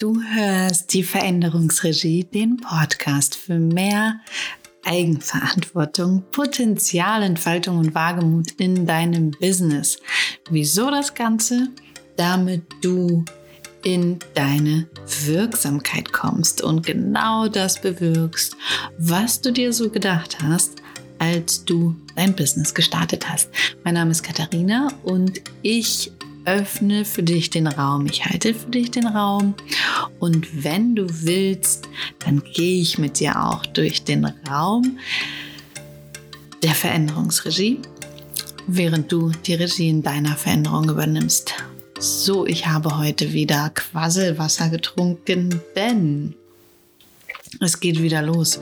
Du hörst die Veränderungsregie, den Podcast für mehr Eigenverantwortung, Potenzialentfaltung und Wagemut in deinem Business. Wieso das Ganze? Damit du in deine Wirksamkeit kommst und genau das bewirkst, was du dir so gedacht hast, als du dein Business gestartet hast. Mein Name ist Katharina und ich öffne für dich den Raum. Ich halte für dich den Raum. Und wenn du willst, dann gehe ich mit dir auch durch den Raum der Veränderungsregie, während du die Regie in deiner Veränderung übernimmst. So, ich habe heute wieder Quasselwasser getrunken, denn es geht wieder los.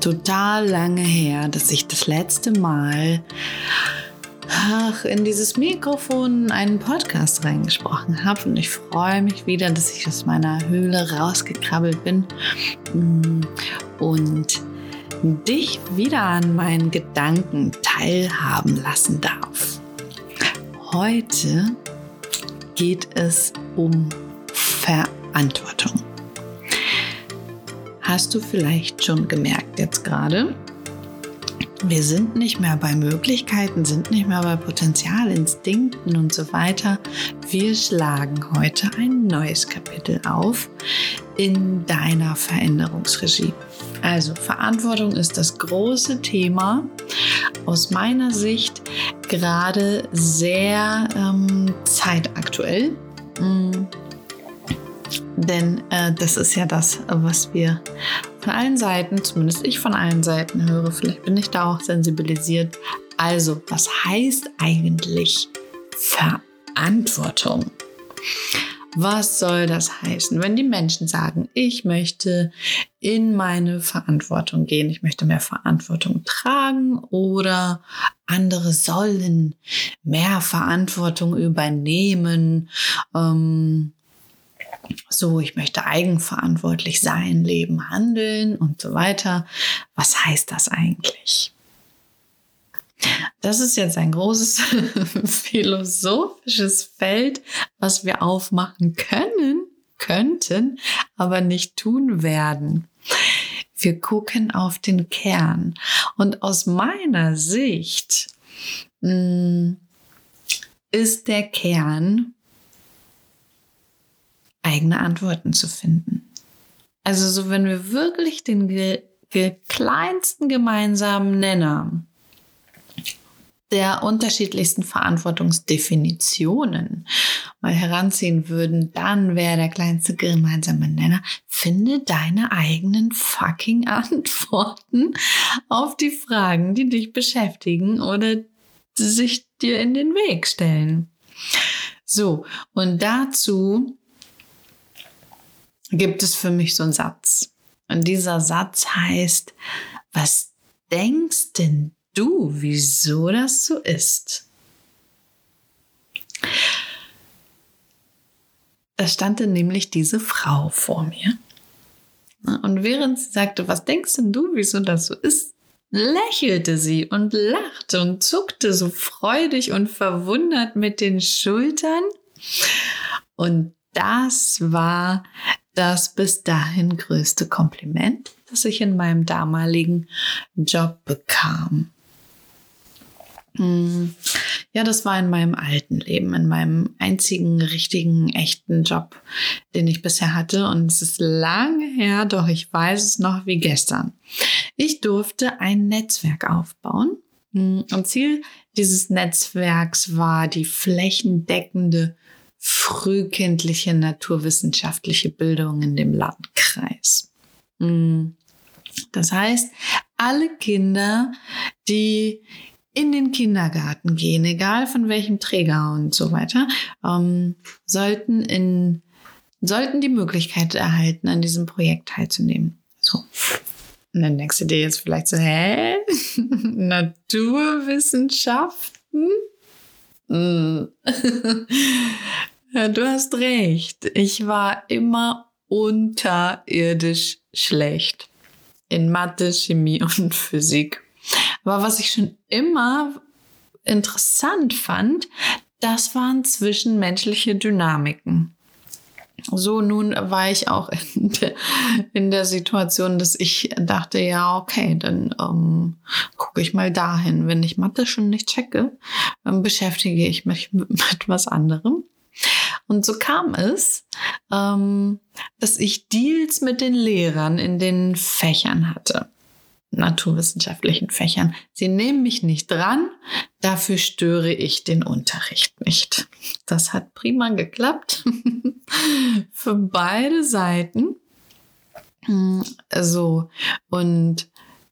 Total lange her, dass ich das letzte Mal ach, in dieses Mikrofon einen Podcast reingesprochen habe. Und ich freue mich wieder, dass ich aus meiner Höhle rausgekrabbelt bin mm, und dich wieder an meinen Gedanken teilhaben lassen darf. Heute geht es um Verantwortung. Hast du vielleicht schon gemerkt jetzt gerade? Wir sind nicht mehr bei Möglichkeiten, sind nicht mehr bei Potenzial, Instinkten und so weiter. Wir schlagen heute ein neues Kapitel auf in deiner Veränderungsregie. Also Verantwortung ist das große Thema. Aus meiner Sicht gerade sehr ähm, zeitaktuell. Mhm denn äh, das ist ja das, was wir von allen Seiten, zumindest ich von allen Seiten höre. Vielleicht bin ich da auch sensibilisiert. Also, was heißt eigentlich Verantwortung? Was soll das heißen, wenn die Menschen sagen, ich möchte in meine Verantwortung gehen, ich möchte mehr Verantwortung tragen oder andere sollen mehr Verantwortung übernehmen? Ähm, so, ich möchte eigenverantwortlich sein, leben, handeln und so weiter. Was heißt das eigentlich? Das ist jetzt ein großes philosophisches Feld, was wir aufmachen können, könnten, aber nicht tun werden. Wir gucken auf den Kern. Und aus meiner Sicht mh, hm, ist der Kern eigene Antworten zu finden. Also so, wenn wir wirklich den ge ge kleinsten gemeinsamen Nenner der unterschiedlichsten Verantwortungsdefinitionen mal heranziehen würden, dann wäre der kleinste gemeinsame Nenner, finde deine eigenen fucking Antworten auf die Fragen, die dich beschäftigen oder sich dir in den Weg stellen. So, und dazu gibt es für mich so einen Satz. Und dieser Satz heißt, was denkst denn du, wieso das so ist? Da stand dann nämlich diese Frau vor mir. Und während sie sagte, was denkst denn du, wieso das so ist, lächelte sie und lachte und zuckte so freudig und verwundert mit den Schultern. Und das war das bis dahin größte Kompliment, das ich in meinem damaligen Job bekam. Hm. Ja, das war in meinem alten Leben, in meinem einzigen richtigen, echten Job, den ich bisher hatte. Und es ist lange her, doch ich weiß es noch wie gestern. Ich durfte ein Netzwerk aufbauen. Hm. Und Ziel dieses Netzwerks war die flächendeckende frühkindliche naturwissenschaftliche Bildung in dem Landkreis. Mm. Das heißt, alle Kinder, die in den Kindergarten gehen, egal von welchem Träger und so weiter, ähm, sollten in sollten die Möglichkeit erhalten, an diesem Projekt teilzunehmen. So. Und dann denkst du dir jetzt vielleicht so, hä? Naturwissenschaften? Mm. Du hast recht. Ich war immer unterirdisch schlecht in Mathe, Chemie und Physik. Aber was ich schon immer interessant fand, das waren zwischenmenschliche Dynamiken. So, nun war ich auch in der, in der Situation, dass ich dachte, ja, okay, dann ähm, gucke ich mal dahin. Wenn ich Mathe schon nicht checke, dann beschäftige ich mich mit, mit was anderem. Und so kam es, ähm, dass ich Deals mit den Lehrern in den Fächern hatte naturwissenschaftlichen Fächern. Sie nehmen mich nicht dran, dafür störe ich den Unterricht nicht. Das hat prima geklappt für beide Seiten. So, und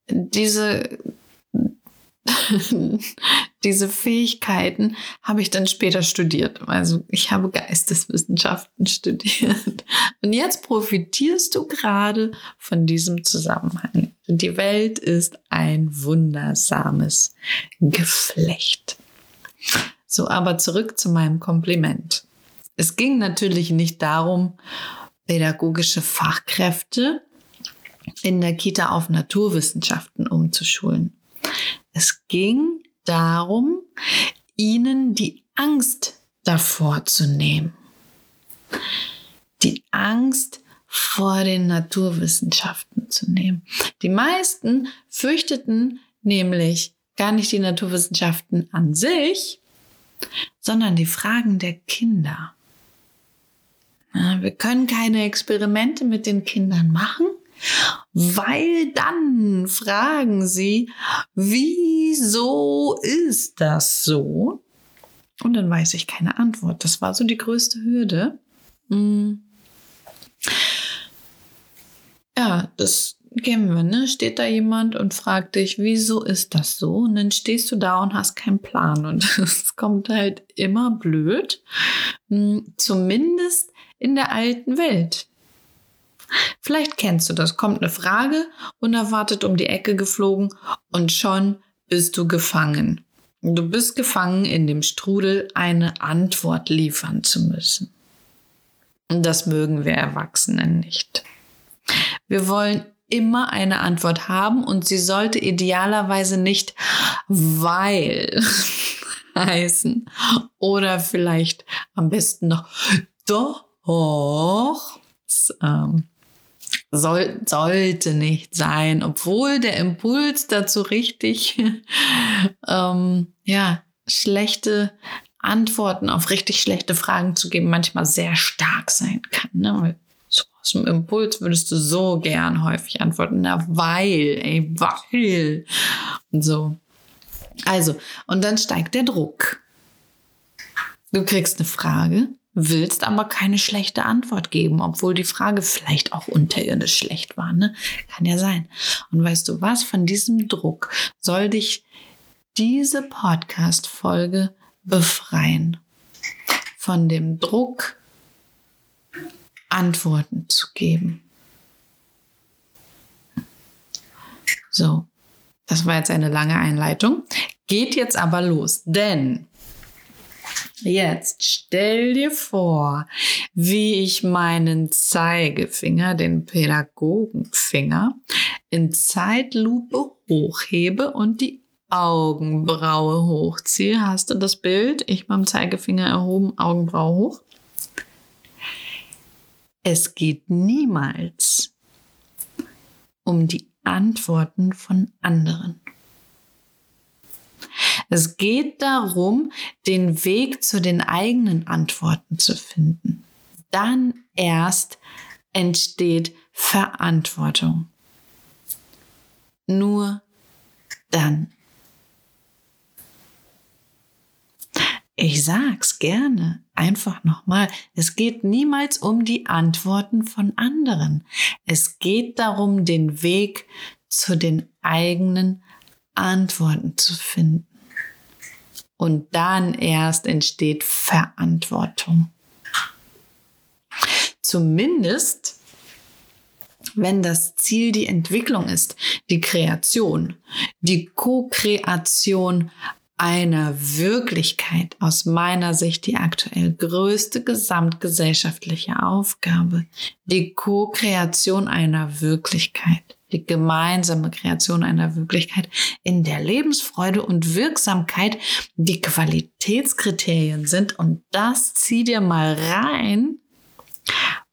diese diese Fähigkeiten habe ich dann später studiert. Also ich habe Geisteswissenschaften studiert. Und jetzt profitierst du gerade von diesem Zusammenhang. Die Welt ist ein wundersames Geflecht. So, aber zurück zu meinem Kompliment. Es ging natürlich nicht darum, pädagogische Fachkräfte in der Kita auf Naturwissenschaften umzuschulen. Es ging darum, ihnen die Angst davor zu nehmen. Die Angst vor den Naturwissenschaften zu nehmen. Die meisten fürchteten nämlich gar nicht die Naturwissenschaften an sich, sondern die Fragen der Kinder. wir können keine Experimente mit den Kindern machen, weil dann fragen sie, wieso ist das so? Und dann weiß ich keine Antwort. Das war so die größte Hürde. Hm. Ja, das kennen wir, ne? Steht da jemand und fragt dich, wieso ist das so? Und dann stehst du da und hast keinen Plan. Und es kommt halt immer blöd. Hm, zumindest in der alten Welt. Vielleicht kennst du das. Kommt eine Frage, unerwartet um die Ecke geflogen und schon bist du gefangen. Du bist gefangen in dem Strudel, eine Antwort liefern zu müssen. Das mögen wir Erwachsenen nicht. Wir wollen immer eine Antwort haben und sie sollte idealerweise nicht weil heißen oder vielleicht am besten noch doch. Ähm, soll, sollte nicht sein, obwohl der Impuls dazu richtig, ähm, ja, schlechte Antworten auf richtig schlechte Fragen zu geben manchmal sehr stark sein kann. Ne? So aus dem Impuls würdest du so gern häufig antworten, na weil, ey, weil. Und so. Also, und dann steigt der Druck. Du kriegst eine Frage willst aber keine schlechte Antwort geben, obwohl die Frage vielleicht auch unterirdisch schlecht war. Ne? Kann ja sein. Und weißt du was? Von diesem Druck soll dich diese Podcast-Folge befreien. Von dem Druck, Antworten zu geben. So, das war jetzt eine lange Einleitung. Geht jetzt aber los, denn Jetzt stell dir vor, wie ich meinen Zeigefinger, den Pädagogenfinger, in Zeitlupe hochhebe und die Augenbraue hochziehe. Hast du das Bild? Ich beim Zeigefinger erhoben, Augenbraue hoch. Es geht niemals um die Antworten von anderen. Es geht darum, den Weg zu den eigenen Antworten zu finden. Dann erst entsteht Verantwortung. Nur dann. Ich sag's gerne einfach nochmal. Es geht niemals um die Antworten von anderen. Es geht darum, den Weg zu den eigenen Antworten zu finden. Und dann erst entsteht Verantwortung. Zumindest, wenn das Ziel die Entwicklung ist, die Kreation, die Co-Kreation einer Wirklichkeit aus meiner Sicht die aktuell größte gesamtgesellschaftliche Aufgabe, die Co-Kreation einer Wirklichkeit die gemeinsame Kreation einer Wirklichkeit, in der Lebensfreude und Wirksamkeit die Qualitätskriterien sind. Und das zieh dir mal rein,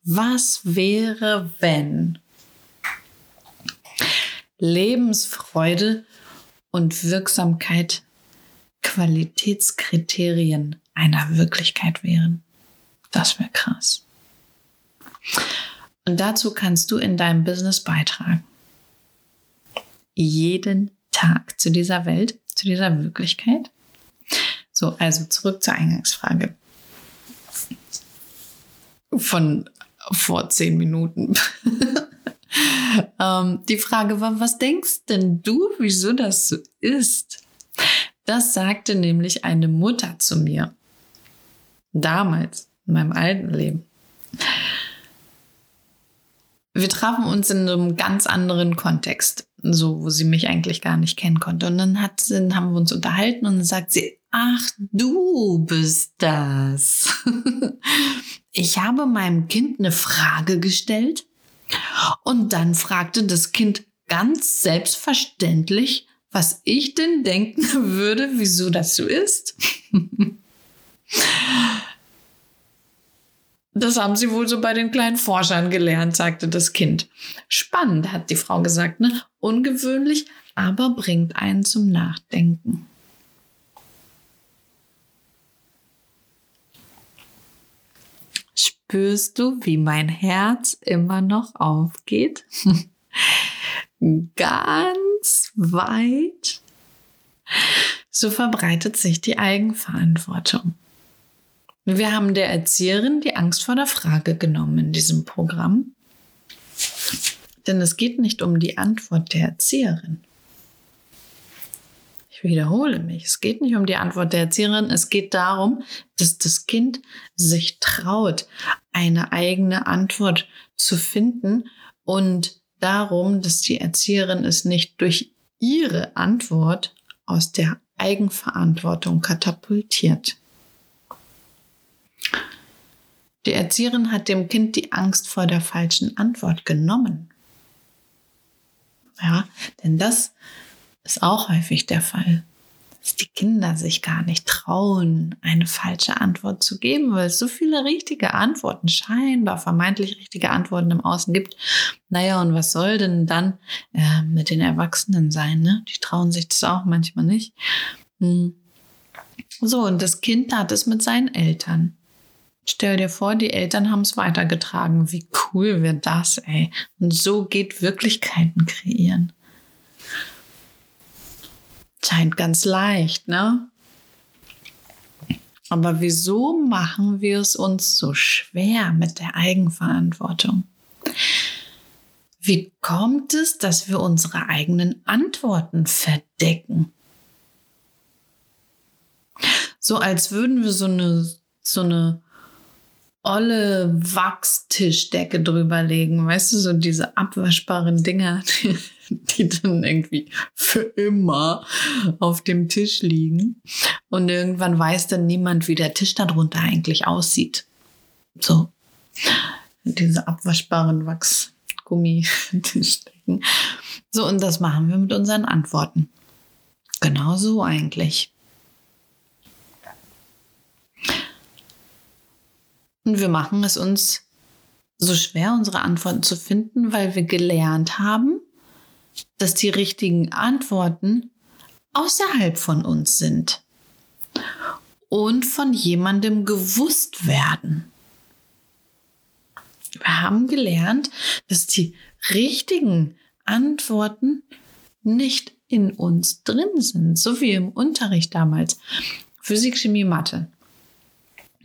Was wäre, wenn Lebensfreude und Wirksamkeit Qualitätskriterien einer Wirklichkeit wären? Das wäre krass. Und dazu kannst du in deinem Business beitragen. Jeden Tag zu dieser Welt, zu dieser Wirklichkeit. So, also zurück zur Eingangsfrage. Von vor zehn Minuten. ähm, die Frage war, was denkst denn du, wieso das so ist? Das sagte nämlich eine Mutter zu mir. Damals, in meinem alten Leben. Wir trafen uns in einem ganz anderen Kontext, so wo sie mich eigentlich gar nicht kennen konnte. Und dann, hat, dann haben wir uns unterhalten und dann sagt sie, ach, du bist das. ich habe meinem Kind eine Frage gestellt und dann fragte das Kind ganz selbstverständlich, was ich denn denken würde, wieso das so ist. Das haben sie wohl so bei den kleinen Forschern gelernt, sagte das Kind. Spannend, hat die Frau gesagt, ne? Ungewöhnlich, aber bringt einen zum Nachdenken. Spürst du, wie mein Herz immer noch aufgeht? Ganz weit. So verbreitet sich die Eigenverantwortung. Wir haben der Erzieherin die Angst vor der Frage genommen in diesem Programm. Denn es geht nicht um die Antwort der Erzieherin. Ich wiederhole mich, es geht nicht um die Antwort der Erzieherin, es geht darum, dass das Kind sich traut, eine eigene Antwort zu finden und darum, dass die Erzieherin es nicht durch ihre Antwort aus der Eigenverantwortung katapultiert. Die Erzieherin hat dem Kind die Angst vor der falschen Antwort genommen. Ja, denn das ist auch häufig der Fall, dass die Kinder sich gar nicht trauen, eine falsche Antwort zu geben, weil es so viele richtige Antworten, scheinbar vermeintlich richtige Antworten im Außen gibt. Naja, und was soll denn dann äh, mit den Erwachsenen sein? Ne? Die trauen sich das auch manchmal nicht. Hm. So, und das Kind hat es mit seinen Eltern. Stell dir vor, die Eltern haben es weitergetragen. Wie cool wird das, ey? Und so geht Wirklichkeiten kreieren. Scheint ganz leicht, ne? Aber wieso machen wir es uns so schwer mit der Eigenverantwortung? Wie kommt es, dass wir unsere eigenen Antworten verdecken? So als würden wir so eine, so eine olle Wachstischdecke drüberlegen, weißt du, so diese abwaschbaren Dinger, die, die dann irgendwie für immer auf dem Tisch liegen. Und irgendwann weiß dann niemand, wie der Tisch darunter eigentlich aussieht. So, diese abwaschbaren Wachsgummitischdecken. So, und das machen wir mit unseren Antworten. Genau so eigentlich. Und wir machen es uns so schwer, unsere Antworten zu finden, weil wir gelernt haben, dass die richtigen Antworten außerhalb von uns sind und von jemandem gewusst werden. Wir haben gelernt, dass die richtigen Antworten nicht in uns drin sind, so wie im Unterricht damals. Physik, Chemie, Mathe.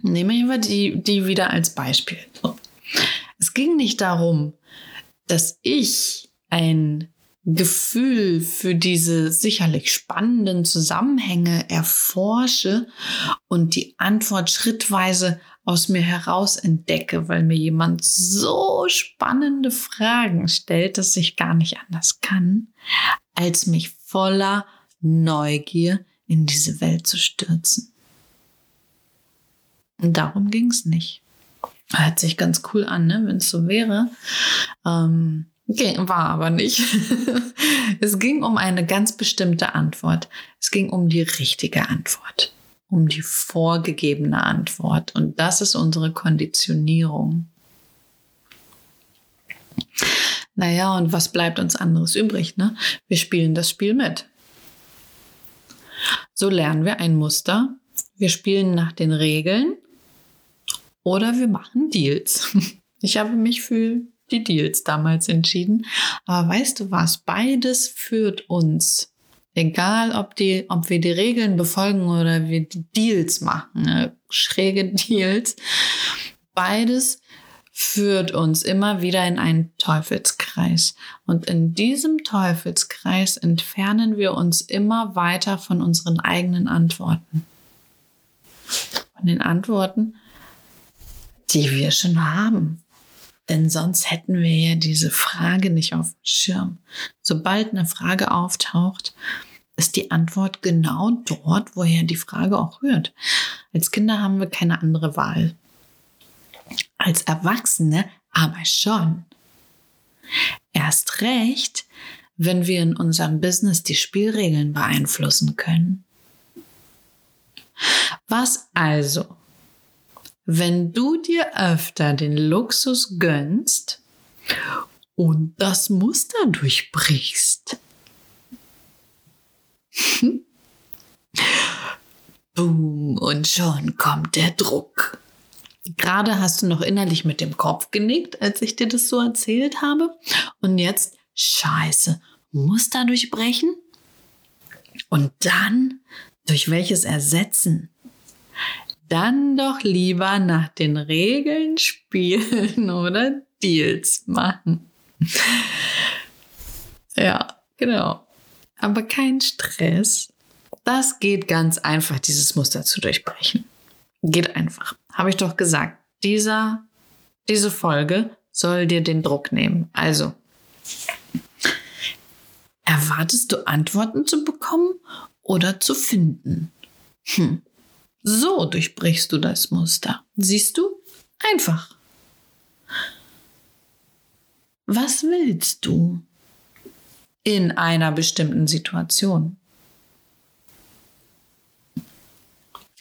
Nehmen wir die, die wieder als Beispiel. Es ging nicht darum, dass ich ein Gefühl für diese sicherlich spannenden Zusammenhänge erforsche und die Antwort schrittweise aus mir heraus entdecke, weil mir jemand so spannende Fragen stellt, dass ich gar nicht anders kann, als mich voller Neugier in diese Welt zu stürzen. Und darum ging es nicht. Hört sich ganz cool an, ne? wenn es so wäre. Ähm, okay, war aber nicht. es ging um eine ganz bestimmte Antwort. Es ging um die richtige Antwort, um die vorgegebene Antwort. Und das ist unsere Konditionierung. Naja, und was bleibt uns anderes übrig? Ne? Wir spielen das Spiel mit. So lernen wir ein Muster. Wir spielen nach den Regeln oder wir machen Deals. Ich habe mich für die Deals damals entschieden. Aber weißt du was? Beides führt uns. Egal, ob, die, ob wir die Regeln befolgen oder wir die Deals machen, ne? schräge Deals. Beides führt uns immer wieder in einen Teufelskreis. Und in diesem Teufelskreis entfernen wir uns immer weiter von unseren eigenen Antworten. Von den Antworten, die wir schon haben. Denn sonst hätten wir ja diese Frage nicht auf dem Schirm. Sobald eine Frage auftaucht, ist die Antwort genau dort, woher die Frage auch rührt. Als Kinder haben wir keine andere Wahl als Erwachsene aber schon. Erst recht, wenn wir in unserem Business die Spielregeln beeinflussen können. Was also, wenn du dir öfter den Luxus gönnst und das Muster durchbrichst? Boom, und schon kommt der Druck. Gerade hast du noch innerlich mit dem Kopf genickt, als ich dir das so erzählt habe. Und jetzt, scheiße, Muster durchbrechen? Und dann, durch welches ersetzen? Dann doch lieber nach den Regeln spielen oder Deals machen. Ja, genau. Aber kein Stress. Das geht ganz einfach, dieses Muster zu durchbrechen. Geht einfach. Habe ich doch gesagt. Dieser, diese Folge soll dir den Druck nehmen. Also, erwartest du Antworten zu bekommen oder zu finden? Hm. So durchbrichst du das Muster. Siehst du? Einfach. Was willst du in einer bestimmten Situation?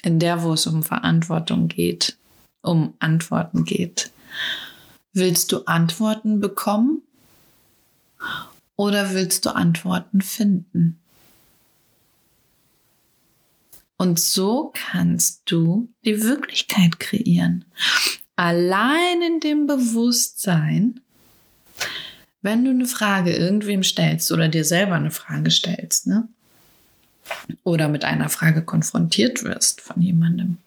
in der, wo es um Verantwortung geht, um Antworten geht. Willst du Antworten bekommen oder willst du Antworten finden? Und so kannst du die Wirklichkeit kreieren. Allein in dem Bewusstsein, wenn du eine Frage irgendwem stellst oder dir selber eine Frage stellst, ne? oder mit einer Frage konfrontiert wirst von jemandem.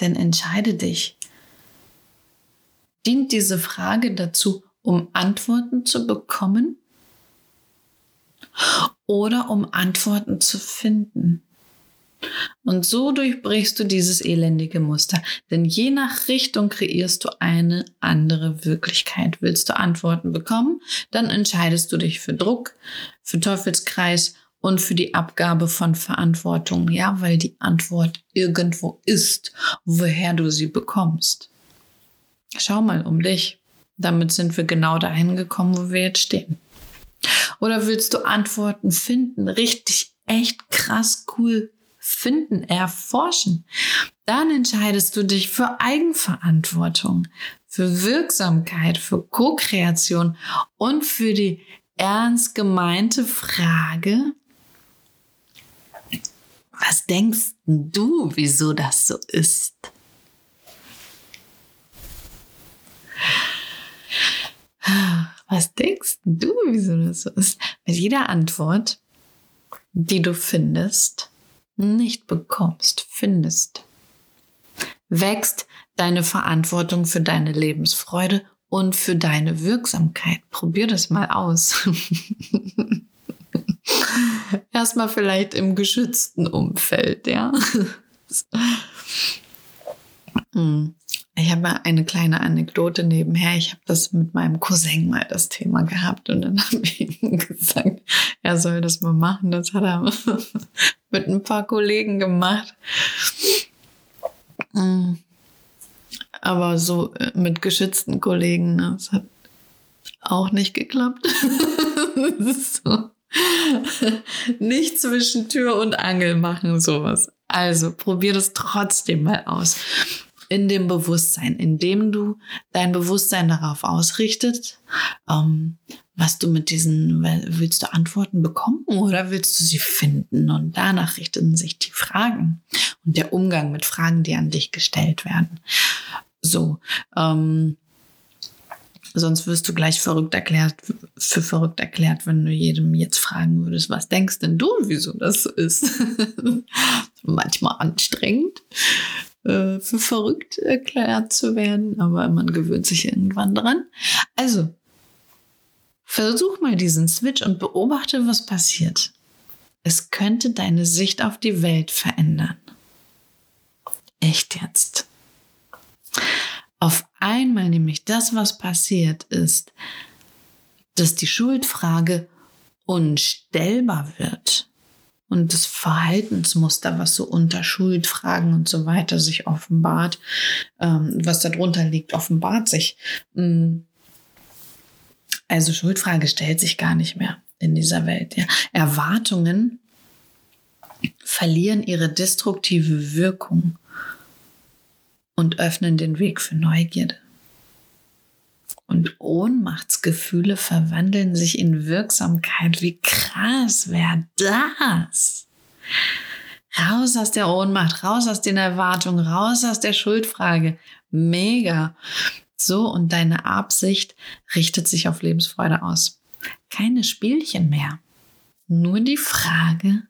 Denn entscheide dich. Dient diese Frage dazu, um Antworten zu bekommen oder um Antworten zu finden? Und so durchbrichst du dieses elendige Muster. Denn je nach Richtung kreierst du eine andere Wirklichkeit. Willst du Antworten bekommen, dann entscheidest du dich für Druck, für Teufelskreis und für die Abgabe von Verantwortung. Ja, weil die Antwort irgendwo ist, woher du sie bekommst. Schau mal um dich. Damit sind wir genau dahin gekommen, wo wir jetzt stehen. Oder willst du Antworten finden? Richtig, echt krass cool finden, erforschen, dann entscheidest du dich für Eigenverantwortung, für Wirksamkeit, für Co-Kreation und für die ernst gemeinte Frage, was denkst du, wieso das so ist? Was denkst du, wieso das so ist? Mit jeder Antwort, die du findest, nicht bekommst, findest, wächst deine Verantwortung für deine Lebensfreude und für deine Wirksamkeit. Probier das mal aus. Erstmal vielleicht im geschützten Umfeld, ja. Hm. Ich habe eine kleine Anekdote nebenher. Ich habe das mit meinem Cousin mal das Thema gehabt und dann habe ich ihm gesagt, er soll das mal machen. Das hat er mit ein paar Kollegen gemacht. Hm. Aber so äh, mit geschützten Kollegen, ne? das hat auch nicht geklappt. so. Nicht zwischen Tür und Angel machen, sowas. Also probier das trotzdem mal aus. In dem Bewusstsein, indem du dein Bewusstsein darauf ausrichtet, ähm, was du mit diesen, willst du Antworten bekommen oder willst du sie finden? Und danach richten sich die Fragen und der Umgang mit Fragen, die an dich gestellt werden. So, ähm, sonst wirst du gleich verrückt erklärt, für verrückt erklärt, wenn du jedem jetzt fragen würdest, was denkst denn du, wieso das so ist? Manchmal anstrengend, äh, für verrückt erklärt zu werden, aber man gewöhnt sich irgendwann dran. Also, versuch mal diesen Switch und beobachte, was passiert. Es könnte deine Sicht auf die Welt verändern. Echt jetzt. Auf einmal nämlich das, was passiert ist, dass die Schuldfrage unstellbar wird und das Verhaltensmuster, was so unter Schuldfragen und so weiter sich offenbart, ähm, was darunter liegt, offenbart sich. Mm. Also Schuldfrage stellt sich gar nicht mehr in dieser Welt. Ja. Erwartungen verlieren ihre destruktive Wirkung und öffnen den Weg für Neugierde. Und Ohnmachtsgefühle verwandeln sich in Wirksamkeit. Wie krass wäre das? Raus aus der Ohnmacht, raus aus den Erwartungen, raus aus der Schuldfrage. Mega. So, und deine Absicht richtet sich auf Lebensfreude aus. Keine Spielchen mehr. Nur die Frage,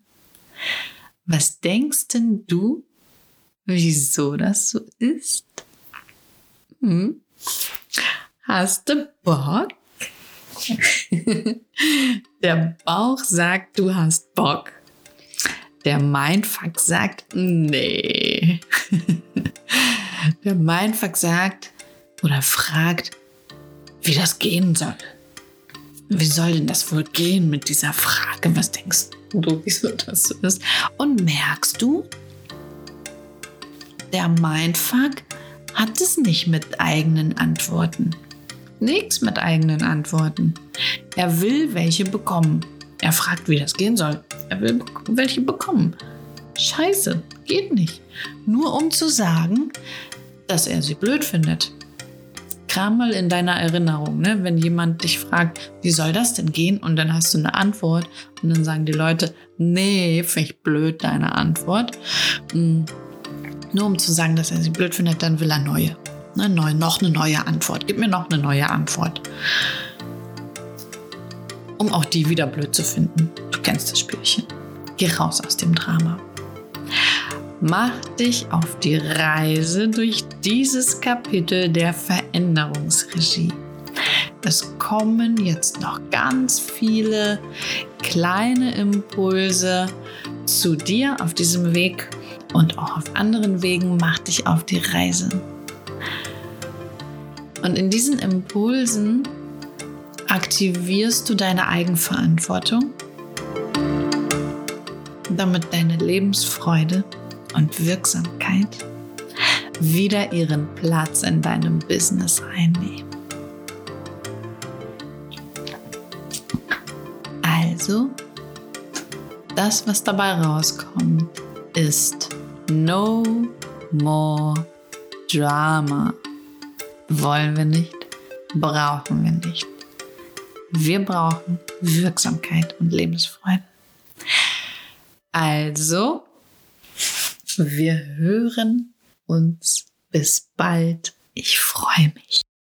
was denkst denn du, wieso das so ist? Hm? Hast du Bock? Der Bauch sagt, du hast Bock. Der Mindfuck sagt, nee. Der Mindfuck sagt oder fragt, wie das gehen soll. Wie soll denn das wohl gehen mit dieser Frage? Was denkst du, wieso das so ist? Und merkst du, der Mindfuck hat es nicht mit eigenen Antworten. Nichts mit eigenen Antworten. Er will welche bekommen. Er fragt, wie das gehen soll. Er will welche bekommen. Scheiße, geht nicht. Nur um zu sagen, dass er sie blöd findet. Kram mal in deiner Erinnerung, ne? wenn jemand dich fragt, wie soll das denn gehen? Und dann hast du eine Antwort und dann sagen die Leute, nee, finde ich blöd, deine Antwort. Hm nur um zu sagen, dass er sie blöd findet, dann will er neue. Ne, neu, noch eine neue Antwort. Gib mir noch eine neue Antwort. Um auch die wieder blöd zu finden. Du kennst das Spielchen. Geh raus aus dem Drama. Mach dich auf die Reise durch dieses Kapitel der Veränderungsregie. Es kommen jetzt noch ganz viele kleine Impulse zu dir auf diesem Weg und auch auf anderen Wegen mach dich auf die Reise. Und in diesen Impulsen aktivierst du deine Eigenverantwortung, damit deine Lebensfreude und Wirksamkeit wieder ihren Platz in deinem Business einnehmen. Also, das, was dabei rauskommt, ist No more drama. Wollen wir nicht, brauchen wir nicht. Wir brauchen Wirksamkeit und Lebensfreude. Also, wir hören uns. Bis bald. Ich freue mich.